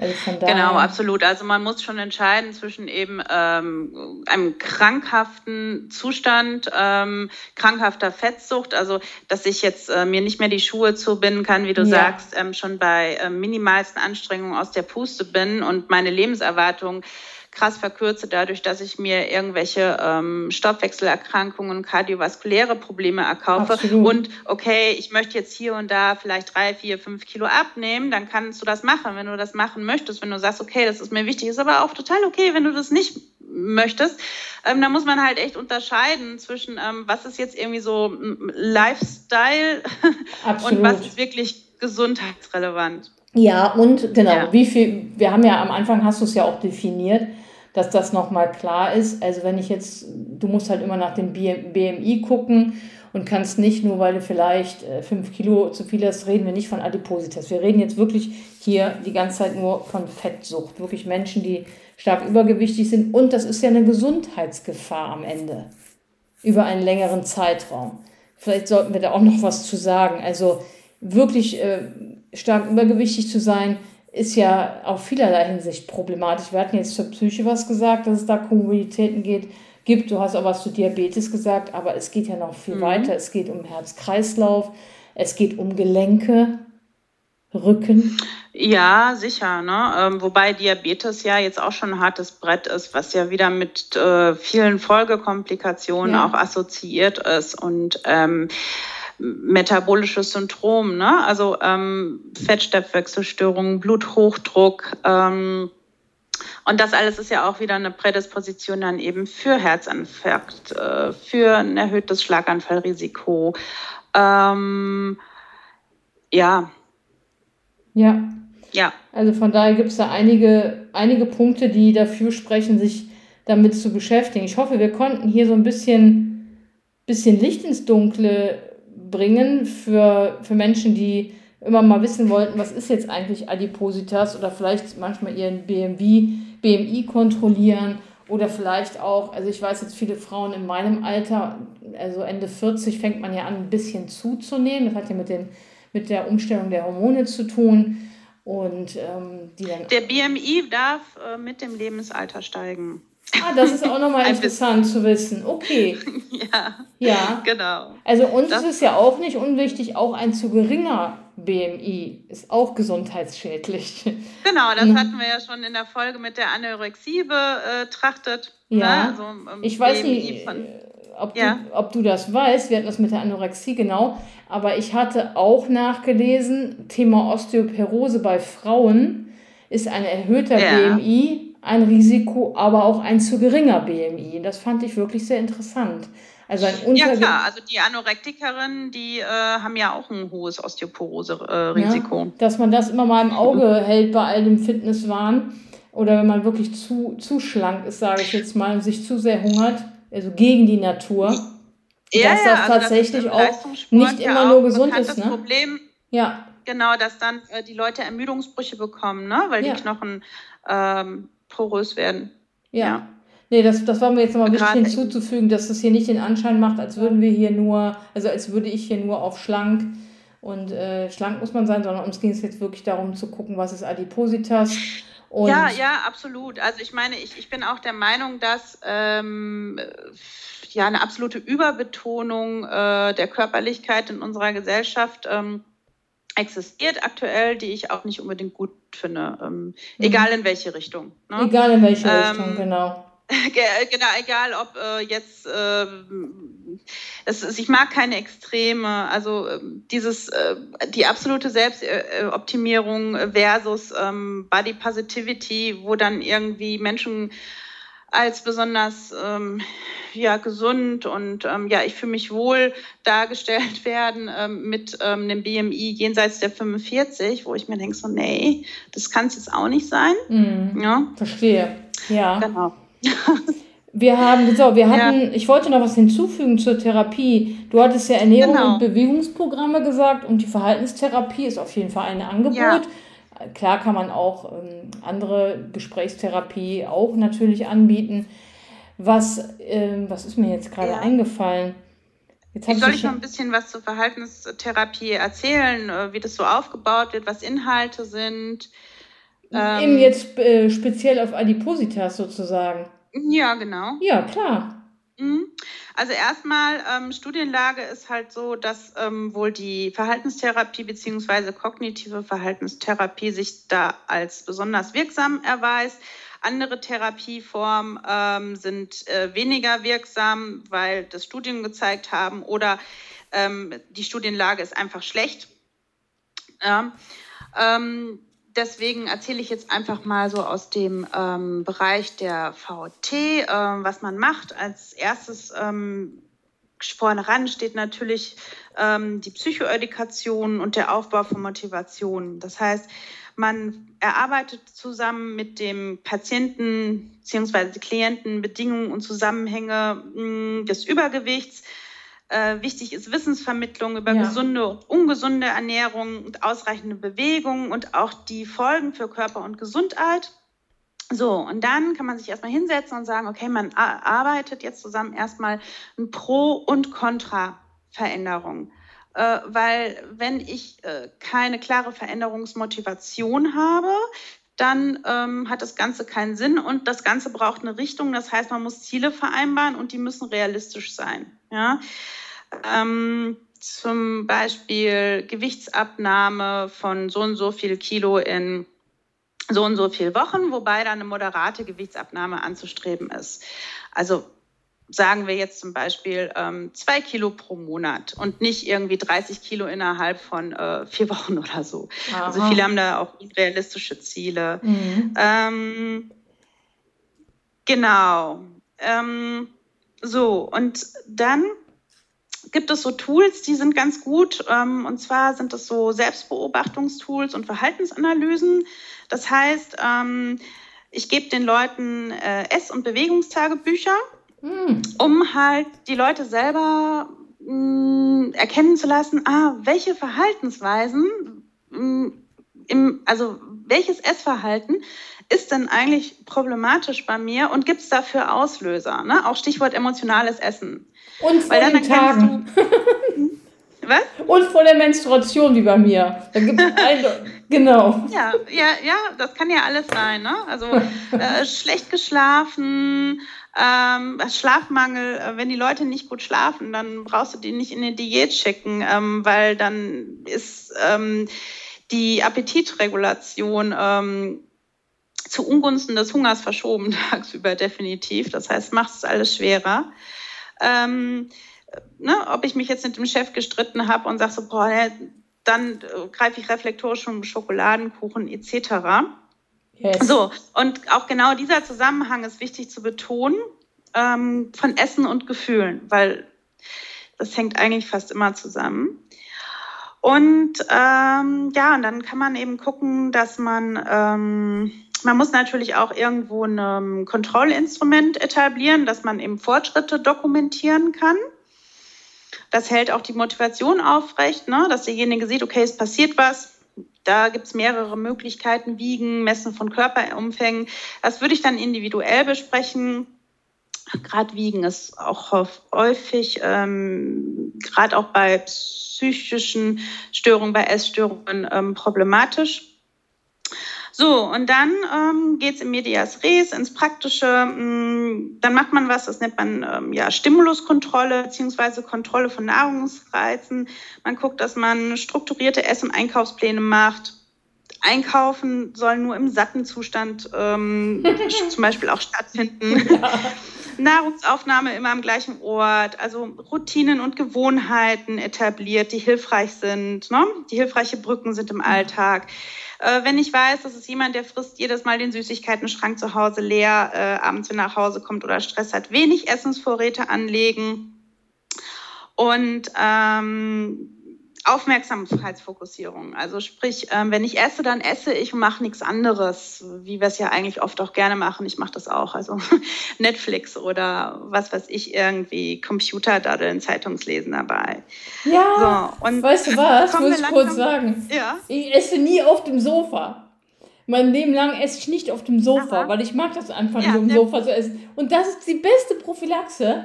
Also genau, absolut. Also man muss schon entscheiden zwischen eben ähm, einem krankhaften Zustand, ähm, krankhafter Fettsucht, also dass ich jetzt äh, mir nicht mehr die Schuhe zubinden kann, wie du ja. sagst, ähm, schon bei äh, minimalsten Anstrengungen aus der Puste bin und meine Lebenserwartung krass verkürze, dadurch, dass ich mir irgendwelche ähm, Stoffwechselerkrankungen, kardiovaskuläre Probleme erkaufe. Absolut. Und okay, ich möchte jetzt hier und da vielleicht drei, vier, fünf Kilo abnehmen, dann kannst du das machen, wenn du das machen möchtest. Wenn du sagst, okay, das ist mir wichtig, ist aber auch total okay, wenn du das nicht möchtest. Ähm, da muss man halt echt unterscheiden zwischen, ähm, was ist jetzt irgendwie so Lifestyle und was ist wirklich gesundheitsrelevant. Ja, und genau, ja. wie viel, wir haben ja am Anfang, hast du es ja auch definiert, dass das nochmal klar ist. Also wenn ich jetzt, du musst halt immer nach dem BMI gucken und kannst nicht nur, weil du vielleicht äh, fünf Kilo zu viel hast, reden wir nicht von Adipositas. Wir reden jetzt wirklich hier die ganze Zeit nur von Fettsucht. Wirklich Menschen, die stark übergewichtig sind. Und das ist ja eine Gesundheitsgefahr am Ende. Über einen längeren Zeitraum. Vielleicht sollten wir da auch noch was zu sagen. Also wirklich äh, stark übergewichtig zu sein, ist ja auf vielerlei Hinsicht problematisch. Wir hatten jetzt zur Psyche was gesagt, dass es da Komorbiditäten geht, gibt. Du hast auch was zu Diabetes gesagt, aber es geht ja noch viel mhm. weiter. Es geht um Herz-Kreislauf, es geht um Gelenke, Rücken. Ja, sicher. Ne? Ähm, wobei Diabetes ja jetzt auch schon ein hartes Brett ist, was ja wieder mit äh, vielen Folgekomplikationen ja. auch assoziiert ist. Und ähm, metabolisches Syndrom, ne? also ähm, Fettstoffwechselstörungen, Bluthochdruck. Ähm, und das alles ist ja auch wieder eine Prädisposition dann eben für Herzinfarkt, äh, für ein erhöhtes Schlaganfallrisiko. Ähm, ja. Ja. Ja. Also von daher gibt es da einige, einige Punkte, die dafür sprechen, sich damit zu beschäftigen. Ich hoffe, wir konnten hier so ein bisschen, bisschen Licht ins Dunkle bringen für, für Menschen, die immer mal wissen wollten, was ist jetzt eigentlich Adipositas oder vielleicht manchmal ihren BMW, BMI kontrollieren oder vielleicht auch, also ich weiß jetzt viele Frauen in meinem Alter, also Ende 40 fängt man ja an, ein bisschen zuzunehmen. Das hat ja mit, den, mit der Umstellung der Hormone zu tun. Und ähm, die dann. Der BMI darf äh, mit dem Lebensalter steigen. Ah, das ist auch nochmal interessant zu wissen. Okay. Ja. Ja. Genau. Also uns das ist es ja auch nicht unwichtig, auch ein zu geringer BMI ist auch gesundheitsschädlich. Genau, das hm. hatten wir ja schon in der Folge mit der Anorexie betrachtet. Ne? Ja. Ne? Also, ähm, ich weiß BMI nicht, von, ob, ja. du, ob du das weißt. Wir hatten das mit der Anorexie genau. Aber ich hatte auch nachgelesen, Thema Osteoporose bei Frauen ist ein erhöhter ja. BMI ein Risiko, aber auch ein zu geringer BMI. Das fand ich wirklich sehr interessant. Also ein Unter ja klar, also die Anorektikerinnen, die äh, haben ja auch ein hohes Osteoporose-Risiko. Ja, dass man das immer mal im Auge hält bei all dem Fitnesswahn oder wenn man wirklich zu, zu schlank ist, sage ich jetzt mal, und sich zu sehr hungert, also gegen die Natur, ja, dass das also tatsächlich das auch nicht immer nur gesund ist. Ne? Problem, ja. Genau, dass dann äh, die Leute Ermüdungsbrüche bekommen, ne? weil die Knochen ähm, porös werden. Ja. ja. Nee, das, das war mir jetzt nochmal wichtig hinzuzufügen, dass das hier nicht den Anschein macht, als würden wir hier nur, also als würde ich hier nur auf schlank und äh, schlank muss man sein, sondern uns ging es jetzt wirklich darum zu gucken, was ist Adipositas. Und ja, ja, absolut. Also ich meine, ich, ich bin auch der Meinung, dass ähm, ja eine absolute Überbetonung äh, der Körperlichkeit in unserer Gesellschaft ähm, existiert aktuell, die ich auch nicht unbedingt gut finde. Ähm, mhm. Egal in welche Richtung. Ne? Egal in welche ähm, Richtung, genau. genau, egal ob äh, jetzt, äh, es, ich mag keine Extreme, also äh, dieses, äh, die absolute Selbstoptimierung versus ähm, Body Positivity, wo dann irgendwie Menschen als besonders ähm, ja, gesund und ähm, ja, ich fühle mich wohl dargestellt werden ähm, mit ähm, einem BMI jenseits der 45, wo ich mir denke, so, nee, das kann es jetzt auch nicht sein. Mhm. Ja. Verstehe. Ja. Genau. Wir haben, so, wir hatten, ja. ich wollte noch was hinzufügen zur Therapie. Du hattest ja Ernährung genau. und Bewegungsprogramme gesagt und die Verhaltenstherapie ist auf jeden Fall ein Angebot. Ja. Klar kann man auch ähm, andere Gesprächstherapie auch natürlich anbieten. Was, ähm, was ist mir jetzt gerade ja. eingefallen? Jetzt ich soll ich noch ein bisschen was zur Verhaltenstherapie erzählen, äh, wie das so aufgebaut wird, was Inhalte sind? Ähm, Eben jetzt äh, speziell auf Adipositas sozusagen. Ja, genau. Ja, klar. Mhm. Also erstmal, ähm, Studienlage ist halt so, dass ähm, wohl die Verhaltenstherapie bzw. kognitive Verhaltenstherapie sich da als besonders wirksam erweist. Andere Therapieformen ähm, sind äh, weniger wirksam, weil das Studien gezeigt haben oder ähm, die Studienlage ist einfach schlecht. Ja. Ähm, deswegen erzähle ich jetzt einfach mal so aus dem ähm, Bereich der VT, äh, was man macht. Als erstes ähm, vorne ran steht natürlich ähm, die Psychoedukation und der Aufbau von Motivation. Das heißt, man erarbeitet zusammen mit dem Patienten bzw. Klienten Bedingungen und Zusammenhänge mh, hm, des Übergewichts. Äh, wichtig ist Wissensvermittlung über ja. gesunde und ungesunde Ernährung und ausreichende Bewegung und auch die Folgen für Körper und Gesundheit. So, und dann kann man sich erstmal hinsetzen und sagen, okay, man arbeitet jetzt zusammen erstmal ein Pro- und Contra-Veränderung. Äh, weil wenn ich äh, keine klare Veränderungsmotivation habe, dann ähm, hat das Ganze keinen Sinn und das Ganze braucht eine Richtung. Das heißt, man muss Ziele vereinbaren und die müssen realistisch sein. Ja? Ähm, zum Beispiel Gewichtsabnahme von so und so viel Kilo in so und so viel Wochen, wobei dann eine moderate Gewichtsabnahme anzustreben ist. Also sagen wir jetzt zum Beispiel ähm, zwei Kilo pro Monat und nicht irgendwie 30 Kilo innerhalb von äh, vier Wochen oder so. Aha. Also viele haben da auch realistische Ziele. Mhm. Ähm, genau. Ähm, so, und dann gibt es so Tools, die sind ganz gut. Ähm, und zwar sind das so Selbstbeobachtungstools und Verhaltensanalysen. Das heißt, ähm, ich gebe den Leuten äh, Ess- und Bewegungstagebücher hm. um halt die Leute selber mh, hm, erkennen zu lassen, ah, welche Verhaltensweisen, mh, hm, im, also welches Essverhalten ist denn eigentlich problematisch bei mir und gibt es dafür Auslöser? Ne? Auch Stichwort emotionales Essen. Und vor Weil den Tagen. Du, was? Und vor der Menstruation wie bei mir. Da gibt genau. Ja, ja, ja, das kann ja alles sein. Ne? Also äh, schlecht geschlafen, ähm, Schlafmangel, äh, wenn die Leute nicht gut schlafen, dann brauchst du die nicht in eine Diät schicken, ähm, weil dann ist ähm, die Appetitregulation ähm, zu Ungunsten des Hungers verschoben tagsüber definitiv. Das heißt, macht es alles schwerer. Ähm, ne, ob ich mich jetzt mit dem Chef gestritten habe und sage so, boah, dann äh, greife ich reflektorisch schon Schokoladenkuchen etc. Yes. So, und auch genau dieser Zusammenhang ist wichtig zu betonen ähm, von Essen und Gefühlen, weil das hängt eigentlich fast immer zusammen. Und ähm, ja, und dann kann man eben gucken, dass man, ähm, man muss natürlich auch irgendwo ein um, Kontrollinstrument etablieren, dass man eben Fortschritte dokumentieren kann. Das hält auch die Motivation aufrecht, ne? dass derjenige sieht, okay, es passiert was, da gibt es mehrere Möglichkeiten, Wiegen, Messen von Körperumfängen. Das würde ich dann individuell besprechen. Gerade Wiegen ist auch häufig, ähm, gerade auch bei psychischen Störungen, bei Essstörungen ähm, problematisch. So, und dann ähm, geht es in Medias Res, ins Praktische. Mh, mm, dann macht man was, das nennt man ähm, ja, Stimuluskontrolle beziehungsweise Kontrolle von Nahrungsreizen. Man guckt, dass man strukturierte Ess- und Einkaufspläne macht. Einkaufen soll nur im satten Zustand ähm, zum Beispiel auch stattfinden. Ja. Nahrungsaufnahme immer am gleichen Ort, also Routinen und Gewohnheiten etabliert, die hilfreich sind, ne? die hilfreiche Brücken sind im Alltag. Äh, wenn ich weiß, dass es jemand, der frisst jedes Mal den Süßigkeiten-Schrank zu Hause leer, äh, abends, wenn er nach Hause kommt oder Stress hat, wenig Essensvorräte anlegen. Und ähm, Aufmerksamkeitsfokussierung. Also sprich, ähm, wenn ich esse, dann esse ich und mache nichts anderes, wie wir es ja eigentlich oft auch gerne machen. Ich mache das auch. Also Netflix oder was weiß ich, irgendwie Computer daddeln, Zeitungslesen dabei. Ja, so, und weißt du was, muss ich kurz sagen. Ja? Ich esse nie auf dem Sofa. Mein Leben lang esse ich nicht auf dem Sofa, Aha. weil ich mag das einfach ja, nicht, auf dem Sofa zu essen. Und das ist die beste Prophylaxe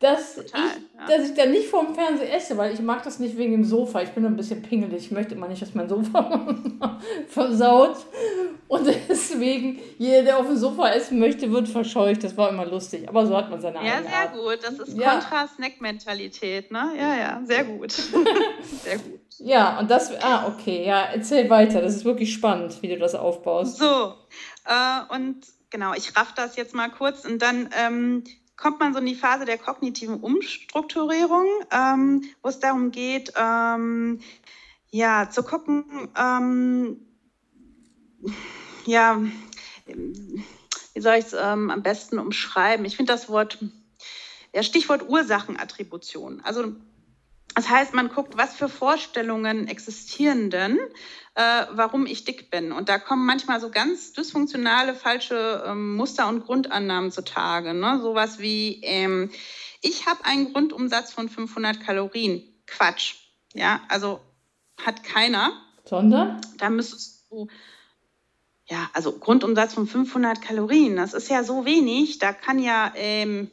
dass, Total, ich, ja. dass ich dann nicht vorm Fernseher esse, weil ich mag das nicht wegen dem Sofa. Ich bin ein bisschen pingelig. Ich möchte immer nicht, dass mein Sofa versaut. Und deswegen, jeder, der auf dem Sofa essen möchte, wird verscheucht. Das war immer lustig. Aber so hat man seine Ja, sehr Art. gut. Das ist ja. Kontra-Snack-Mentalität, ne? Ja, ja, sehr gut. sehr gut. Ja, und das, ah, okay, ja, erzähl weiter. Das ist wirklich spannend, wie du das aufbaust. So, äh, und genau, ich raff das jetzt mal kurz und dann ähm, kommt man so in die Phase der kognitiven Umstrukturierung, ähm, wo es darum geht, ähm, ja, zu gucken, ähm, ja, wie soll ich es ähm, am besten umschreiben? Ich finde das Wort, ja, Stichwort Ursachenattribution. Also das heißt, man guckt, was für Vorstellungen existieren denn, äh, warum ich dick bin. Und da kommen manchmal so ganz dysfunktionale, falsche ähm, Muster und Grundannahmen zutage. Ne? Sowas wie, ähm, ich habe einen Grundumsatz von 500 Kalorien. Quatsch. Ja, also hat keiner. Sondern? Da müsstest du, ja, also Grundumsatz von 500 Kalorien, das ist ja so wenig. Da kann ja, ähm,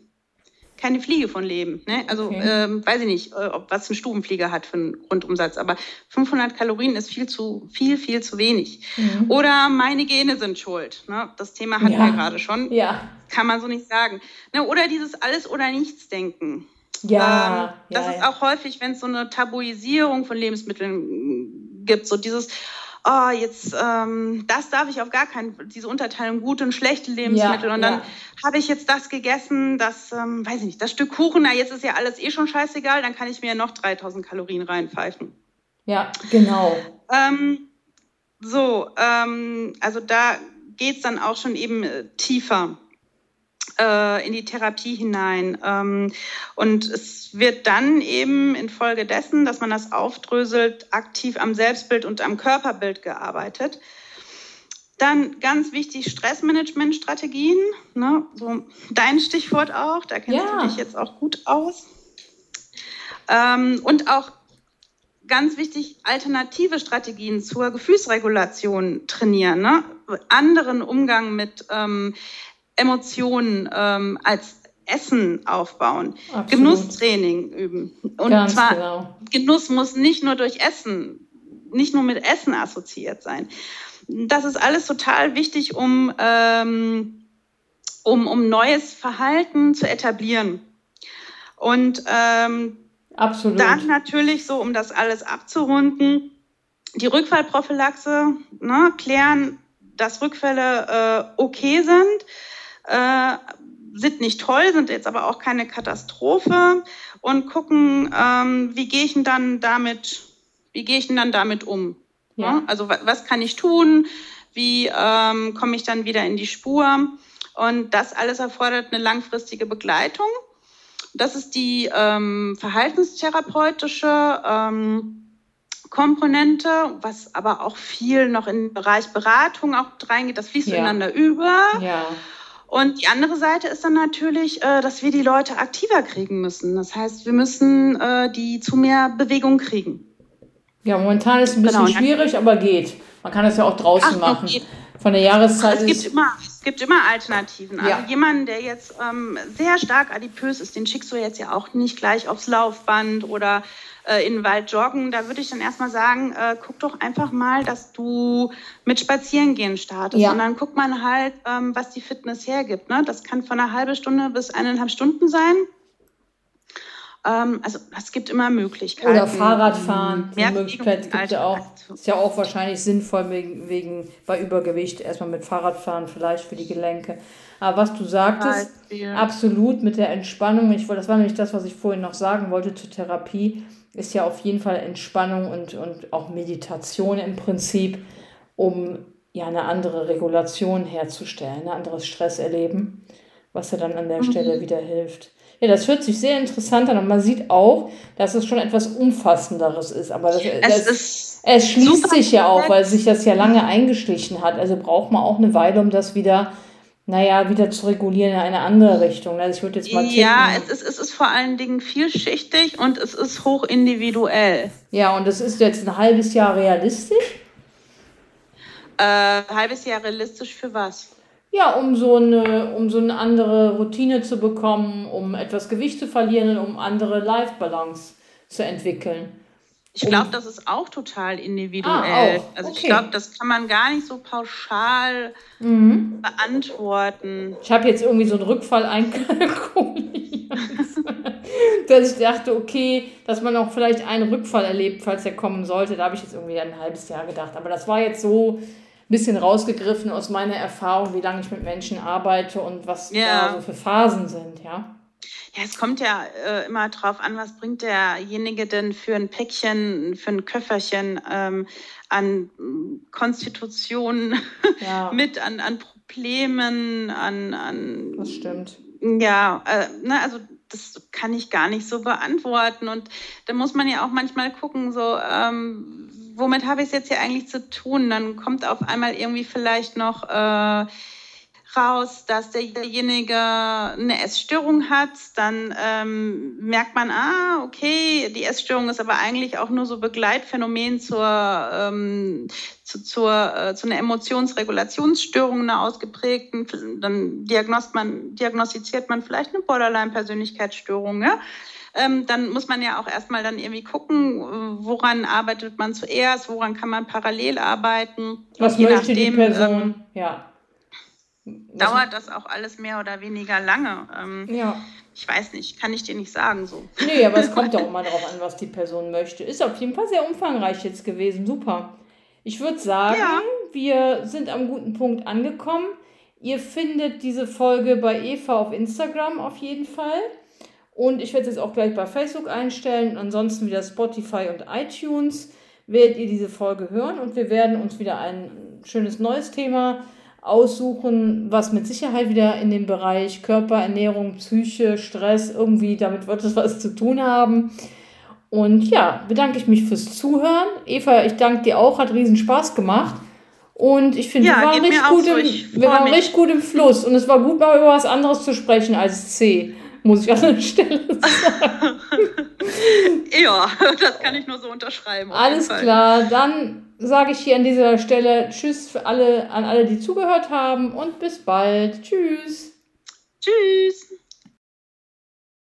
keine Fliege von leben. Ne? Also okay. ähm, weiß ich nicht, äh, ob was ein Stubenflieger hat für einen Grundumsatz, aber 500 Kalorien ist viel zu viel, viel zu wenig. Mhm. Oder meine Gene sind schuld. Ne? Das Thema hatten ja. wir gerade schon. Ja. Kann man so nicht sagen. Ne? Oder dieses alles oder nichts denken. Ja. Ähm, das ja, ist ja. auch häufig, wenn es so eine Tabuisierung von Lebensmitteln gibt, so dieses oh, jetzt, ähm, das darf ich auf gar keinen, diese Unterteilung gute und schlechte Lebensmittel. Ja, und dann ja. habe ich jetzt das gegessen, das, ähm, weiß ich nicht, das Stück Kuchen, na, jetzt ist ja alles eh schon scheißegal, dann kann ich mir noch 3000 Kalorien reinpfeifen. Ja, genau. Ähm, so, ähm, also da geht es dann auch schon eben äh, tiefer äh, in die Therapie hinein. Ähm, und es wird dann eben infolgedessen, dass man das aufdröselt, aktiv am Selbstbild und am Körperbild gearbeitet. Dann ganz wichtig Stressmanagementstrategien, ne? so dein Stichwort auch, da kennst ja. du dich jetzt auch gut aus. Ähm, und auch ganz wichtig, alternative Strategien zur Gefühlsregulation trainieren, ne? anderen Umgang mit ähm, Emotionen ähm, als Essen aufbauen, Absolut. Genusstraining üben. Und Ganz zwar genau. Genuss muss nicht nur durch Essen, nicht nur mit Essen assoziiert sein. Das ist alles total wichtig, um, ähm, um, um neues Verhalten zu etablieren. Und ähm, Absolut. dann natürlich so, um das alles abzurunden, die Rückfallprophylaxe, ne, klären, dass Rückfälle äh, okay sind äh, sind nicht toll, sind jetzt aber auch keine Katastrophe und gucken, ähm, wie gehe ich denn dann damit, wie gehe ich denn dann damit um? Ja. ja? Also was kann ich tun? Wie ähm, komme ich dann wieder in die Spur? Und das alles erfordert eine langfristige Begleitung. Das ist die ähm, verhaltenstherapeutische ähm, Komponente, was aber auch viel noch in den Bereich Beratung auch reingeht. Das fließt ja. ineinander über. Ja. Und die andere Seite ist dann natürlich, äh, dass wir die Leute aktiver kriegen müssen. Das heißt, wir müssen äh, die zu mehr Bewegung kriegen. Ja, momentan ist es ein bisschen genau. schwierig, aber geht. Man kann das ja auch draußen Ach, machen. Okay. Von der Jahreszeit es gibt immer, es gibt immer Alternativen. Also ja. jemand, der jetzt ähm, sehr stark adipös ist, den schickst du jetzt ja auch nicht gleich aufs Laufband oder äh, in den Wald joggen, da würde ich dann erstmal sagen, äh, guck doch einfach mal, dass du mit Spazierengehen startest. Ja. Und dann guckt man halt, ähm, was die Fitness hergibt. Ne? Das kann von einer halben Stunde bis eineinhalb Stunden sein. Ähm, also es gibt immer Möglichkeiten. Oder Fahrradfahren. Die Möglichkeit gibt ja auch. Ist ja auch wahrscheinlich sinnvoll wegen, wegen bei Übergewicht erstmal mit Fahrradfahren vielleicht für die Gelenke. Aber was du sagtest, absolut mit der Entspannung. Ich wollte, das war nämlich das, was ich vorhin noch sagen wollte zur Therapie ist ja auf jeden Fall Entspannung und, und auch Meditation im Prinzip, um ja eine andere Regulation herzustellen, ein anderes Stresserleben, was ja dann an der mhm. Stelle wieder hilft. Ja, das hört sich sehr interessant an und man sieht auch, dass es schon etwas Umfassenderes ist. Aber das, es, das, es schließt sich ja auch, weil sich das ja lange eingeschlichen hat. Also braucht man auch eine Weile, um das wieder naja, wieder zu regulieren in eine andere Richtung. Also ich würde jetzt mal tippen. Ja, es ist, es ist vor allen Dingen vielschichtig und es ist hoch individuell. Ja, und das ist jetzt ein halbes Jahr realistisch? Äh, halbes Jahr realistisch für was? Ja, um so, eine, um so eine andere Routine zu bekommen, um etwas Gewicht zu verlieren und um andere Life-Balance zu entwickeln. Ich glaube, das ist auch total individuell. Ah, auch. Also okay. ich glaube, das kann man gar nicht so pauschal mhm. beantworten. Ich habe jetzt irgendwie so einen Rückfall einkalkuliert. dass ich dachte, okay, dass man auch vielleicht einen Rückfall erlebt, falls er kommen sollte. Da habe ich jetzt irgendwie ein halbes Jahr gedacht. Aber das war jetzt so bisschen rausgegriffen aus meiner Erfahrung, wie lange ich mit Menschen arbeite und was ja. da so für Phasen sind, ja. Ja, es kommt ja äh, immer drauf an, was bringt derjenige denn für ein Päckchen, für ein Köfferchen ähm, an Konstitutionen ja. mit, an, an Problemen, an, an. Das stimmt. Ja, äh, ne, also das kann ich gar nicht so beantworten. Und da muss man ja auch manchmal gucken, so, ähm, womit habe ich es jetzt hier eigentlich zu tun? Dann kommt auf einmal irgendwie vielleicht noch. Äh, raus, dass derjenige eine Essstörung hat, dann ähm, merkt man, ah, okay, die Essstörung ist aber eigentlich auch nur so Begleitphänomen zur, ähm, zu, zur, äh, zu einer Emotionsregulationsstörung, einer ausgeprägten, dann man, diagnostiziert man vielleicht eine Borderline-Persönlichkeitsstörung, ja? Ähm, dann muss man ja auch erstmal dann irgendwie gucken, woran arbeitet man zuerst, woran kann man parallel arbeiten. Was möchte nachdem, die Person, ähm, ja dauert das auch alles mehr oder weniger lange. Ähm, ja. Ich weiß nicht, kann ich dir nicht sagen so. Nee, aber es kommt auch mal darauf an, was die Person möchte. Ist auf jeden Fall sehr umfangreich jetzt gewesen. Super. Ich würde sagen, ja. wir sind am guten Punkt angekommen. Ihr findet diese Folge bei Eva auf Instagram auf jeden Fall. Und ich werde es auch gleich bei Facebook einstellen. Ansonsten wieder Spotify und iTunes werdet ihr diese Folge hören. Und wir werden uns wieder ein schönes neues Thema aussuchen, was mit Sicherheit wieder in dem Bereich Körper, Ernährung, Psyche, Stress, irgendwie damit wird es was zu tun haben. Und ja, bedanke ich mich fürs Zuhören. Eva, ich danke dir auch, hat riesen Spaß gemacht. Und ich finde, ja, wir, waren richtig, gut, so. im, wir waren richtig gut im Fluss. Und es war gut, mal über was anderes zu sprechen als C, muss ich an der Stelle sagen. ja, das kann ich nur so unterschreiben. Alles klar, dann sage ich hier an dieser Stelle Tschüss für alle, an alle, die zugehört haben und bis bald. Tschüss. Tschüss.